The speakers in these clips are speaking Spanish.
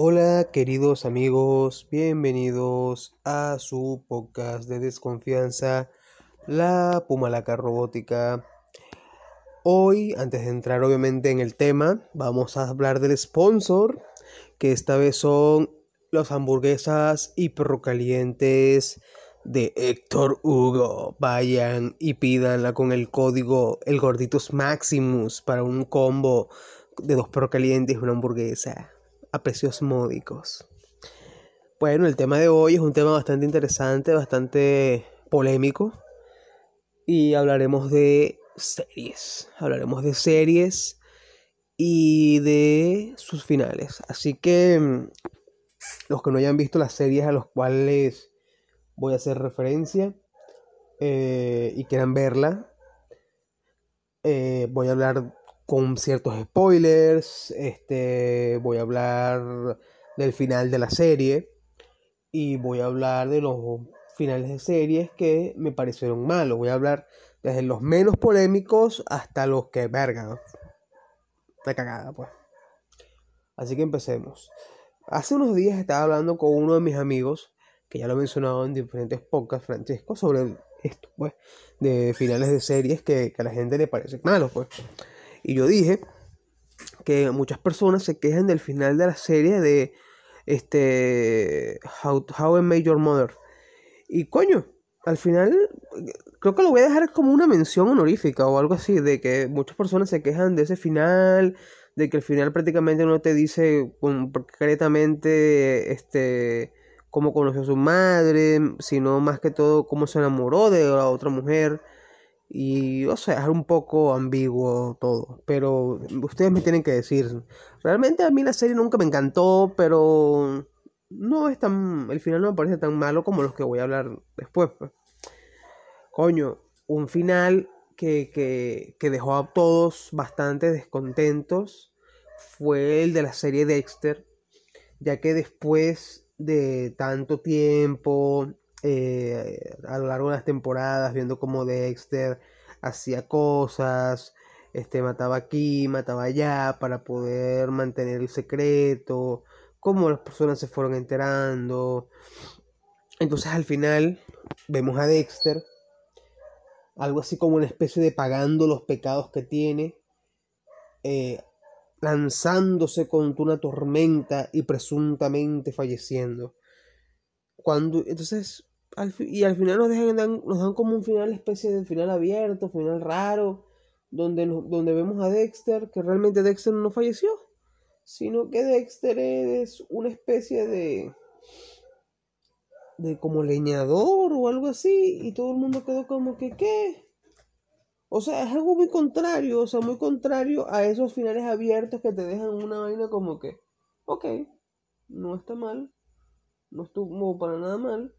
Hola queridos amigos, bienvenidos a su podcast de desconfianza, la Pumalaca Robótica. Hoy, antes de entrar obviamente en el tema, vamos a hablar del sponsor, que esta vez son las hamburguesas hipercalientes de Héctor Hugo. Vayan y pídanla con el código El Gorditos Maximus para un combo de dos perros calientes y una hamburguesa a precios módicos. Bueno, el tema de hoy es un tema bastante interesante, bastante polémico. Y hablaremos de series. Hablaremos de series y de sus finales. Así que mm, los que no hayan visto las series a los cuales voy a hacer referencia eh, y quieran verla, eh, voy a hablar con ciertos spoilers, este, voy a hablar del final de la serie y voy a hablar de los finales de series que me parecieron malos. Voy a hablar desde los menos polémicos hasta los que, verga, la cagada, pues. Así que empecemos. Hace unos días estaba hablando con uno de mis amigos, que ya lo he mencionado en diferentes podcasts, Francesco, sobre esto, pues, de finales de series que, que a la gente le parecen malos, pues. Y yo dije que muchas personas se quejan del final de la serie de este How, How I Made Your Mother. Y coño, al final creo que lo voy a dejar como una mención honorífica o algo así, de que muchas personas se quejan de ese final, de que el final prácticamente no te dice concretamente este cómo conoció a su madre, sino más que todo cómo se enamoró de la otra mujer. Y, o sea, es un poco ambiguo todo. Pero ustedes me tienen que decir. Realmente a mí la serie nunca me encantó, pero no es tan. El final no me parece tan malo como los que voy a hablar después. Pues. Coño, un final que, que, que dejó a todos bastante descontentos fue el de la serie Dexter. Ya que después de tanto tiempo eh, a lo largo de las temporadas, viendo cómo Dexter hacía cosas, este, mataba aquí, mataba allá, para poder mantener el secreto, cómo las personas se fueron enterando. Entonces al final vemos a Dexter, algo así como una especie de pagando los pecados que tiene, eh, lanzándose contra una tormenta y presuntamente falleciendo. Cuando, entonces y al final nos, dejan, nos dan como un final, especie de final abierto, final raro, donde, donde vemos a Dexter, que realmente Dexter no falleció, sino que Dexter es una especie de de como leñador o algo así y todo el mundo quedó como que qué o sea es algo muy contrario o sea muy contrario a esos finales abiertos que te dejan una vaina como que ok no está mal no estuvo para nada mal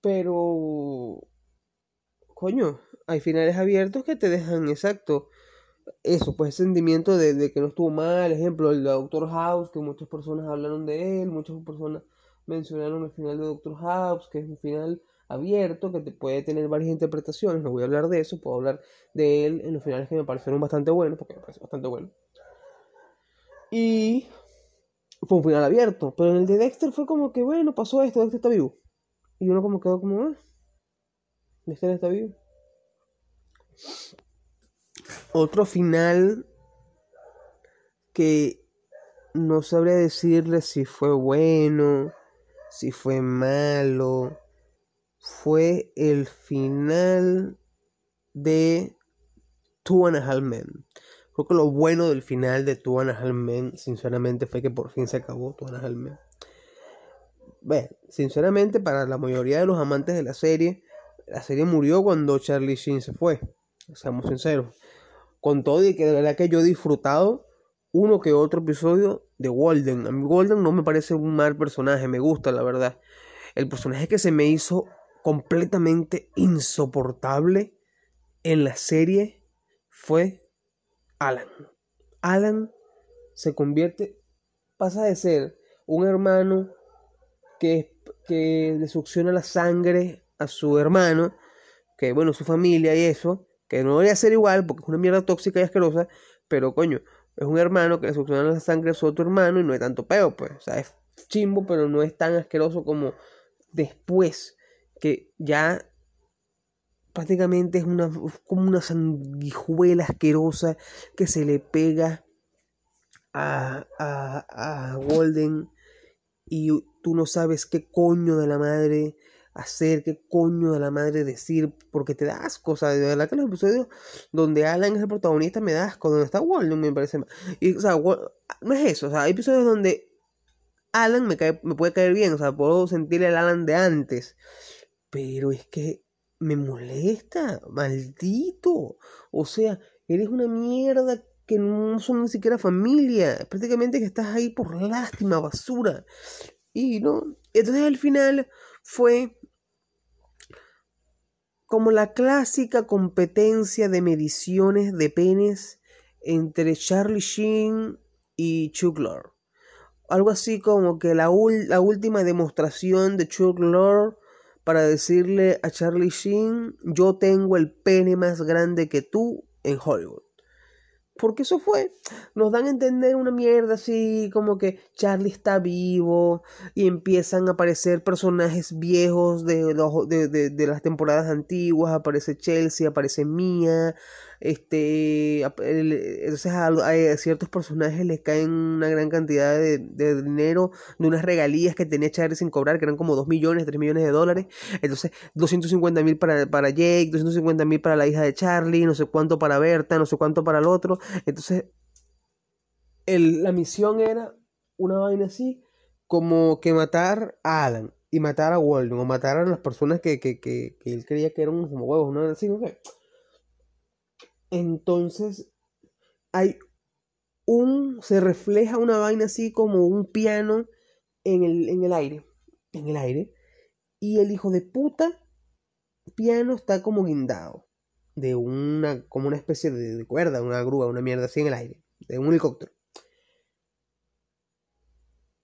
pero, coño, hay finales abiertos que te dejan exacto eso, pues sentimiento de, que no estuvo mal. Ejemplo, el Doctor House, que muchas personas hablaron de él, muchas personas mencionaron el final de Doctor House, que es un final abierto, que te puede tener varias interpretaciones. No voy a hablar de eso, puedo hablar de él en los finales que me parecieron bastante buenos, porque me parece bastante bueno. Y fue un final abierto, pero en el de Dexter fue como que, bueno, pasó esto, Dexter está vivo. Y uno como quedó como, ah, está vivo. Otro final que no sabría decirle si fue bueno, si fue malo, fue el final de Two and a Men. Creo que lo bueno del final de Two and a Men, sinceramente, fue que por fin se acabó Two and Men. Sinceramente, para la mayoría de los amantes de la serie, la serie murió cuando Charlie Sheen se fue. Seamos sinceros. Con todo y que de verdad que yo he disfrutado uno que otro episodio de Walden. A mí Walden no me parece un mal personaje, me gusta la verdad. El personaje que se me hizo completamente insoportable en la serie fue Alan. Alan se convierte, pasa de ser un hermano que, que le succiona la sangre a su hermano, que bueno, su familia y eso, que no debería ser igual porque es una mierda tóxica y asquerosa, pero coño, es un hermano que le succiona la sangre a su otro hermano y no es tanto peo, pues. O sea, es chimbo, pero no es tan asqueroso como después, que ya prácticamente es una, como una sanguijuela asquerosa que se le pega a, a, a Golden y tú no sabes qué coño de la madre hacer, qué coño de la madre decir, porque te das asco, de verdad que los episodios donde Alan es el protagonista me da asco, donde está Walden me parece mal. Y, o sea, no es eso, o sea, hay episodios donde Alan me, cae, me puede caer bien, o sea, puedo sentir el Alan de antes, pero es que me molesta, maldito, o sea, eres una mierda que no son ni siquiera familia, prácticamente que estás ahí por lástima, basura. Y no, entonces al final fue como la clásica competencia de mediciones de penes entre Charlie Sheen y Chuck Lorre. Algo así como que la, la última demostración de Chuck Lorre para decirle a Charlie Sheen, yo tengo el pene más grande que tú en Hollywood. Porque eso fue. Nos dan a entender una mierda así, como que Charlie está vivo y empiezan a aparecer personajes viejos de, los, de, de, de las temporadas antiguas. Aparece Chelsea, aparece Mia, este, entonces a, ciertos personajes les caen una gran cantidad de, dinero, de unas regalías que tenía Charlie sin cobrar, que eran como 2 millones, 3 millones de dólares. Entonces, 250 mil para, para Jake, 250 mil para la hija de Charlie, no sé cuánto para Berta, no sé cuánto para el otro. Entonces, el, la misión era una vaina así, como que matar a Alan y matar a Walden, o matar a las personas que, que, que, él creía que eran unos huevos, ¿no? Así, ¿no? Entonces hay un, se refleja una vaina así como un piano en el, en el aire, en el aire, y el hijo de puta piano está como guindado de una, como una especie de, de cuerda, una grúa, una mierda así en el aire, de un helicóptero.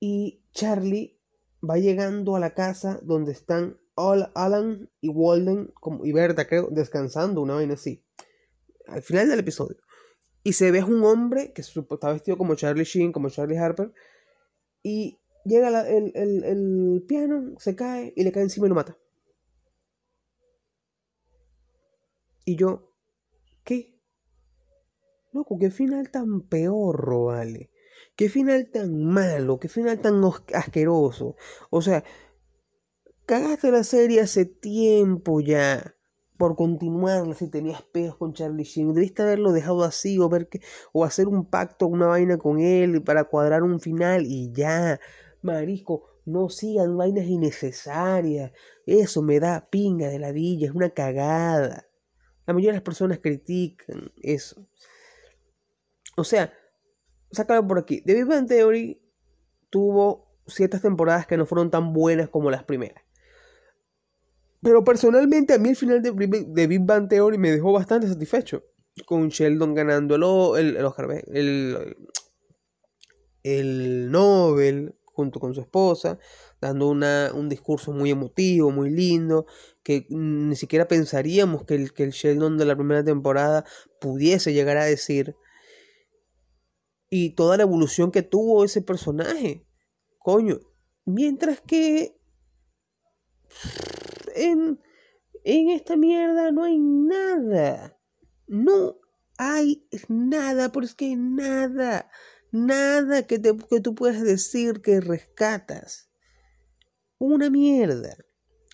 Y Charlie va llegando a la casa donde están Alan y Walden como, y Berta, creo, descansando, una vaina así al final del episodio. Y se ve un hombre que está vestido como Charlie Sheen, como Charlie Harper. Y llega el, el, piano, se cae y le cae encima y lo mata. Y yo, ¿qué? Loco, qué final tan peor, vale. Qué final tan malo, qué final tan asqueroso. O sea, cagaste la serie hace tiempo ya por continuar si tenías pedos con Charlie Sheen. Debiste haberlo dejado así o ver o hacer un pacto, una vaina con él para cuadrar un final y ya. Marisco, no sigan vainas innecesarias. Eso me da pinga de la villa, es una cagada. La mayoría de las personas critican eso. O sea, sácalo por aquí. The Big Bang Theory tuvo ciertas temporadas que no fueron tan buenas como las primeras. Pero personalmente a mí el final de, de Big Bang Theory me dejó bastante satisfecho. Con Sheldon ganando el, el, el, el Nobel junto con su esposa, dando una, un discurso muy emotivo, muy lindo, que ni siquiera pensaríamos que el, que el Sheldon de la primera temporada pudiese llegar a decir. Y toda la evolución que tuvo ese personaje. Coño. Mientras que en, esta mierda no hay nada. No hay nada, porque es que nada, nada que, te, que tú puedas decir que rescatas. Una mierda.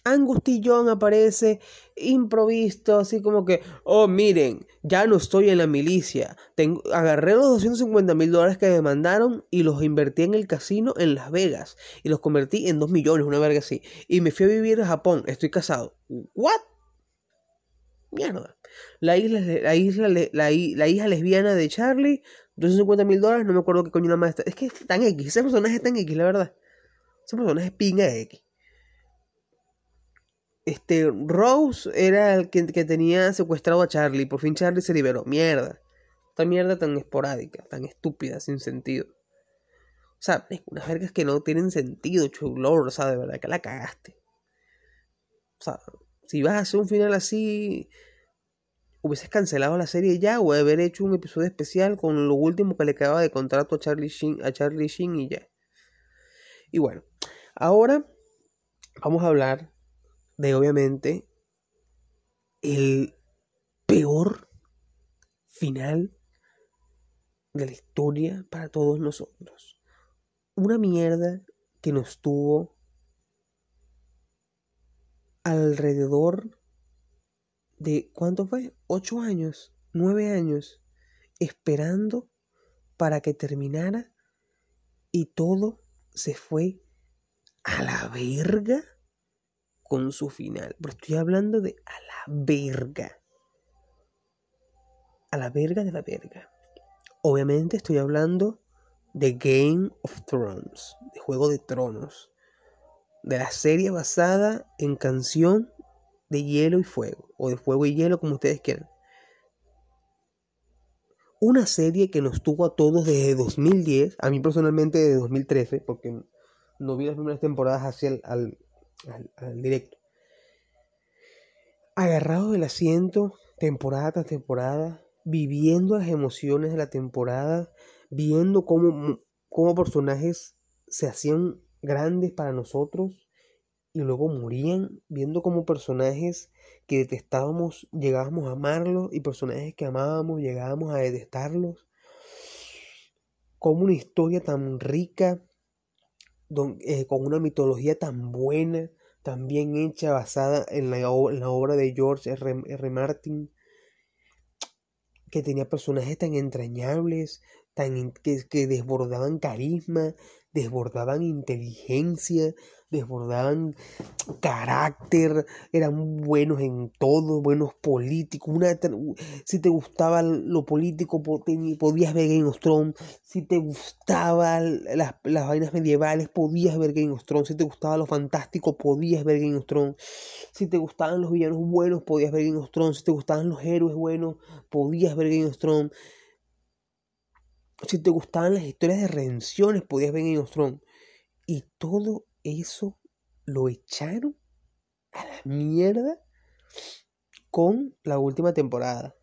Angustillón aparece improvisto, así como que, oh, miren, ya no estoy en la milicia. Tengo, agarré los 250 mil dólares que me mandaron y los invertí en el casino en Las Vegas. Y los convertí en 2 millones, una verga así. Y me fui a vivir a Japón. Estoy casado. ¿What? Mierda. La isla, la isla, la, hija lesbiana de Charlie, 250 mil dólares, no me acuerdo qué coño nada más. Es que es tan X, ese personaje es tan X, la verdad. Ese personaje es pinga X este, Rose era el que, que, tenía secuestrado a Charlie. Por fin Charlie se liberó. Mierda. Esta mierda tan esporádica, tan estúpida, sin sentido. O sea, unas vergas que no tienen sentido, Chuglor. O sea, de verdad que la cagaste. O sea, si vas a hacer un final así. hubieses cancelado la serie ya o haber hecho un episodio especial con lo último que le quedaba de contrato a Charlie Sheen, a Charlie Sheen y ya. Y bueno, ahora vamos a hablar de obviamente el peor final de la historia para todos nosotros. Una mierda que nos tuvo alrededor de, ¿cuánto fue? Ocho años, nueve años, esperando para que terminara y todo se fue a la verga con su final. Pero estoy hablando de a la verga. A la verga de la verga. Obviamente estoy hablando de Game of Thrones, de Juego de Tronos, de la serie basada en canción de hielo y fuego, o de fuego y hielo, como ustedes quieran. Una serie que nos tuvo a todos desde 2010, a mí personalmente desde 2013, porque no vi las primeras temporadas hacia el, al, al directo. Agarrado del asiento, temporada tras temporada, viviendo las emociones de la temporada, viendo cómo, cómo personajes se hacían grandes para nosotros y luego morían, viendo cómo personajes que detestábamos llegábamos a amarlos y personajes que amábamos llegábamos a detestarlos. Como una historia tan rica, eh, con una mitología tan buena, tan bien hecha, basada en la, obra de George R. R. Martin, que tenía personajes tan entrañables, tan que desbordaban carisma, desbordaban inteligencia, desbordaban carácter, eran buenos en todo, buenos políticos. Una, si te gustaba lo político, podías ver Game of Thrones. Si te gustaban las, las vainas medievales, podías ver Game of Thrones. Si te gustaba lo fantástico, podías ver Game of Thrones. Si te gustaban los villanos buenos, podías ver Game of Thrones. Si te gustaban los héroes buenos, podías ver Game of Thrones. Si te gustaban las historias de redenciones, podías ver Game of. Y todo eso lo echaron a la mierda con la última temporada.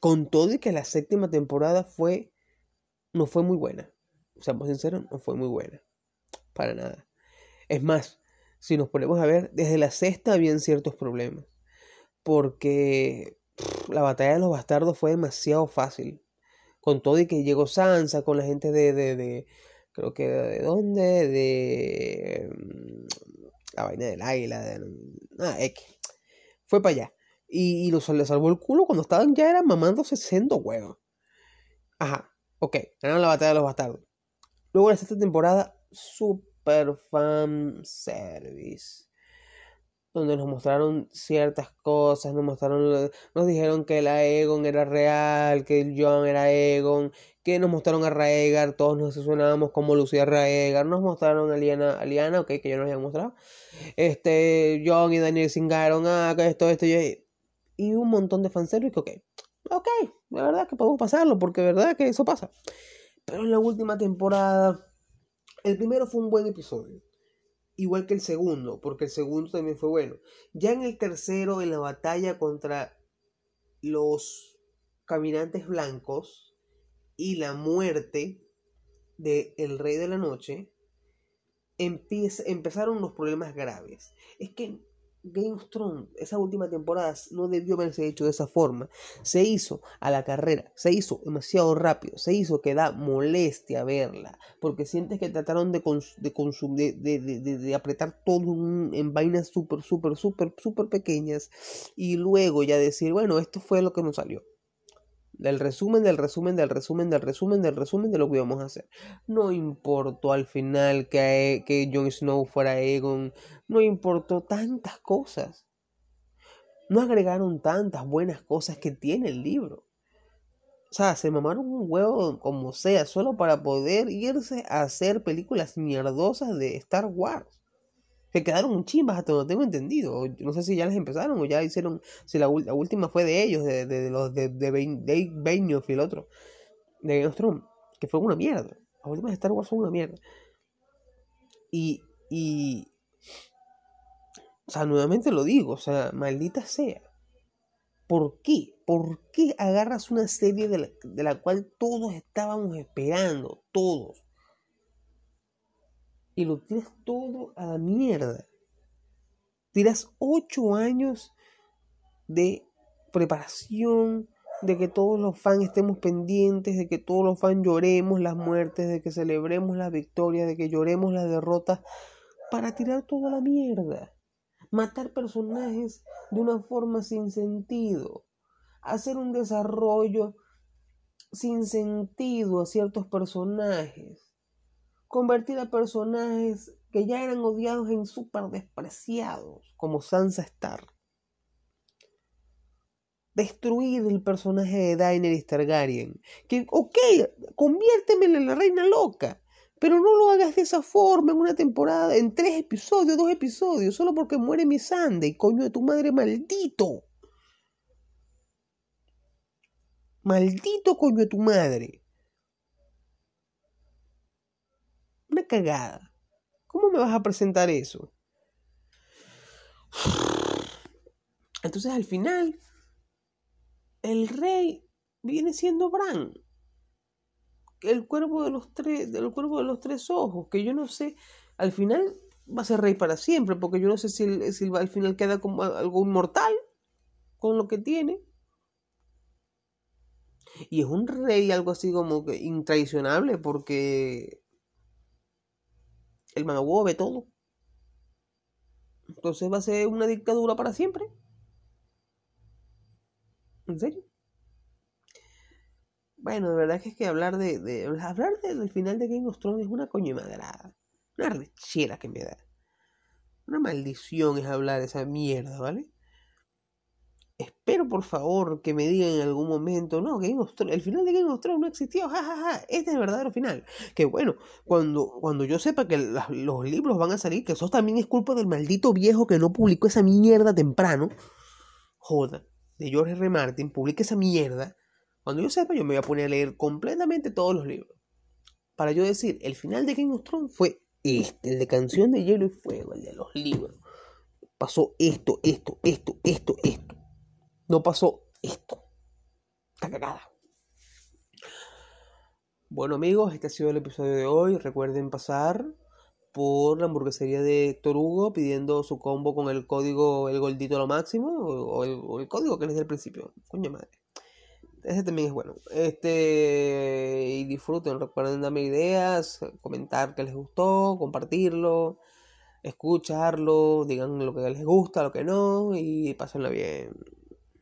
Con todo y que la séptima temporada fue no fue muy buena. Seamos sinceros, no fue muy buena. Para nada. Es más, si nos ponemos a ver, desde la sexta habían ciertos problemas. Porque la batalla de los bastardos fue demasiado fácil. Con todo y que llegó Sansa, con la gente de, de creo que de dónde, de mm, la vaina del águila, de, ah, X. Fue para allá. Y, los, le salvó el culo cuando estaban ya eran mamándose siendo huevos. Ajá, ok, ganaron la batalla de los bastardos. Luego en esta temporada, super fan service donde nos mostraron ciertas cosas, nos mostraron, nos dijeron que la Egon era real, que el John era Egon, que nos mostraron a Raegar, todos nos sonábamos como Lucía Raegar, nos mostraron a Liana, a Liana, ok, que ya nos habían mostrado, este, John y Daniel Singaron, ah, esto, esto, y, y un montón de fanservice, ok, ok, la verdad que podemos pasarlo, porque verdad que eso pasa. Pero en la última temporada, el primero fue un buen episodio igual que el segundo, porque el segundo también fue bueno. Ya en el tercero, en la batalla contra los caminantes blancos y la muerte de el rey de la noche, empezaron los problemas graves. Es que Game of Thrones, esa última temporada, no debió haberse hecho de esa forma. Se hizo a la carrera, se hizo demasiado rápido, se hizo que da molestia verla, porque sientes que trataron de, de, de, de, apretar todo en vainas súper, súper, súper, súper pequeñas y luego ya decir, bueno, esto fue lo que nos salió del resumen, del resumen, del resumen, del resumen, del resumen de lo que íbamos a hacer. No importó al final que, que Jon Snow fuera Egon, no importó tantas cosas. No agregaron tantas buenas cosas que tiene el libro. O sea, se mamaron un huevo como sea, solo para poder irse a hacer películas mierdosas de Star Wars que quedaron chimbas hasta donde tengo entendido. No sé si ya las empezaron o ya hicieron, si la, última fue de ellos, de, de, los de, de Benioff y el otro, de Game of Thrones, que fue una mierda. Las últimas de Star Wars son una mierda. Y, y, o sea, nuevamente lo digo, o sea, maldita sea. ¿Por qué? ¿Por qué agarras una serie de la, de la cual todos estábamos esperando? Todos. Y lo tiras todo a la mierda. Tiras ocho años de preparación, de que todos los fans estemos pendientes, de que todos los fans lloremos las muertes, de que celebremos las victorias, de que lloremos las derrotas, para tirar toda la mierda. Matar personajes de una forma sin sentido. Hacer un desarrollo sin sentido a ciertos personajes. Convertir a personajes que ya eran odiados en súper despreciados, como Sansa Stark destruir el personaje de Daenerys Targaryen. Que, ok, conviérteme en la reina loca, pero no lo hagas de esa forma en una temporada, en tres episodios, dos episodios, solo porque muere mi y coño de tu madre maldito. Maldito coño de tu madre. Una cagada. ¿Cómo me vas a presentar eso? Entonces al final el rey viene siendo Bran. El cuervo de los tres, cuervo de los tres ojos, que yo no sé, al final va a ser rey para siempre, porque yo no sé si, al final queda como algo inmortal con lo que tiene. Y es un rey algo así como que intraicionable, porque el mago ve todo. Entonces va a ser una dictadura para siempre. ¿En serio? Bueno, de verdad que es que hablar de, de hablar del final de Game of Thrones es una coño madrada. Una rechera que me da. Una maldición es hablar de esa mierda, ¿vale? Espero por favor que me digan en algún momento, no, Game of Thrones, el final de Game of Thrones no existió, jajaja, ja, ja, este es el verdadero final. Que bueno, cuando, cuando yo sepa que los libros van a salir, que eso también es culpa del maldito viejo que no publicó esa mierda temprano, joda de George R. Martin, publique esa mierda, cuando yo sepa, yo me voy a poner a leer completamente todos los libros. Para yo decir, el final de Game of Thrones fue este, el de Canción de Hielo y Fuego, el de los libros. Pasó esto, esto, esto, esto, esto. No pasó esto. Está cagada. Bueno amigos, este ha sido el episodio de hoy. Recuerden pasar por la hamburguesería de Héctor Hugo pidiendo su combo con el código el goldito lo máximo o el, código que les el principio. Coño madre. Ese también es bueno. Este y disfruten, recuerden darme ideas, comentar que les gustó, compartirlo, escucharlo, digan lo que les gusta, lo que no y pásenla bien.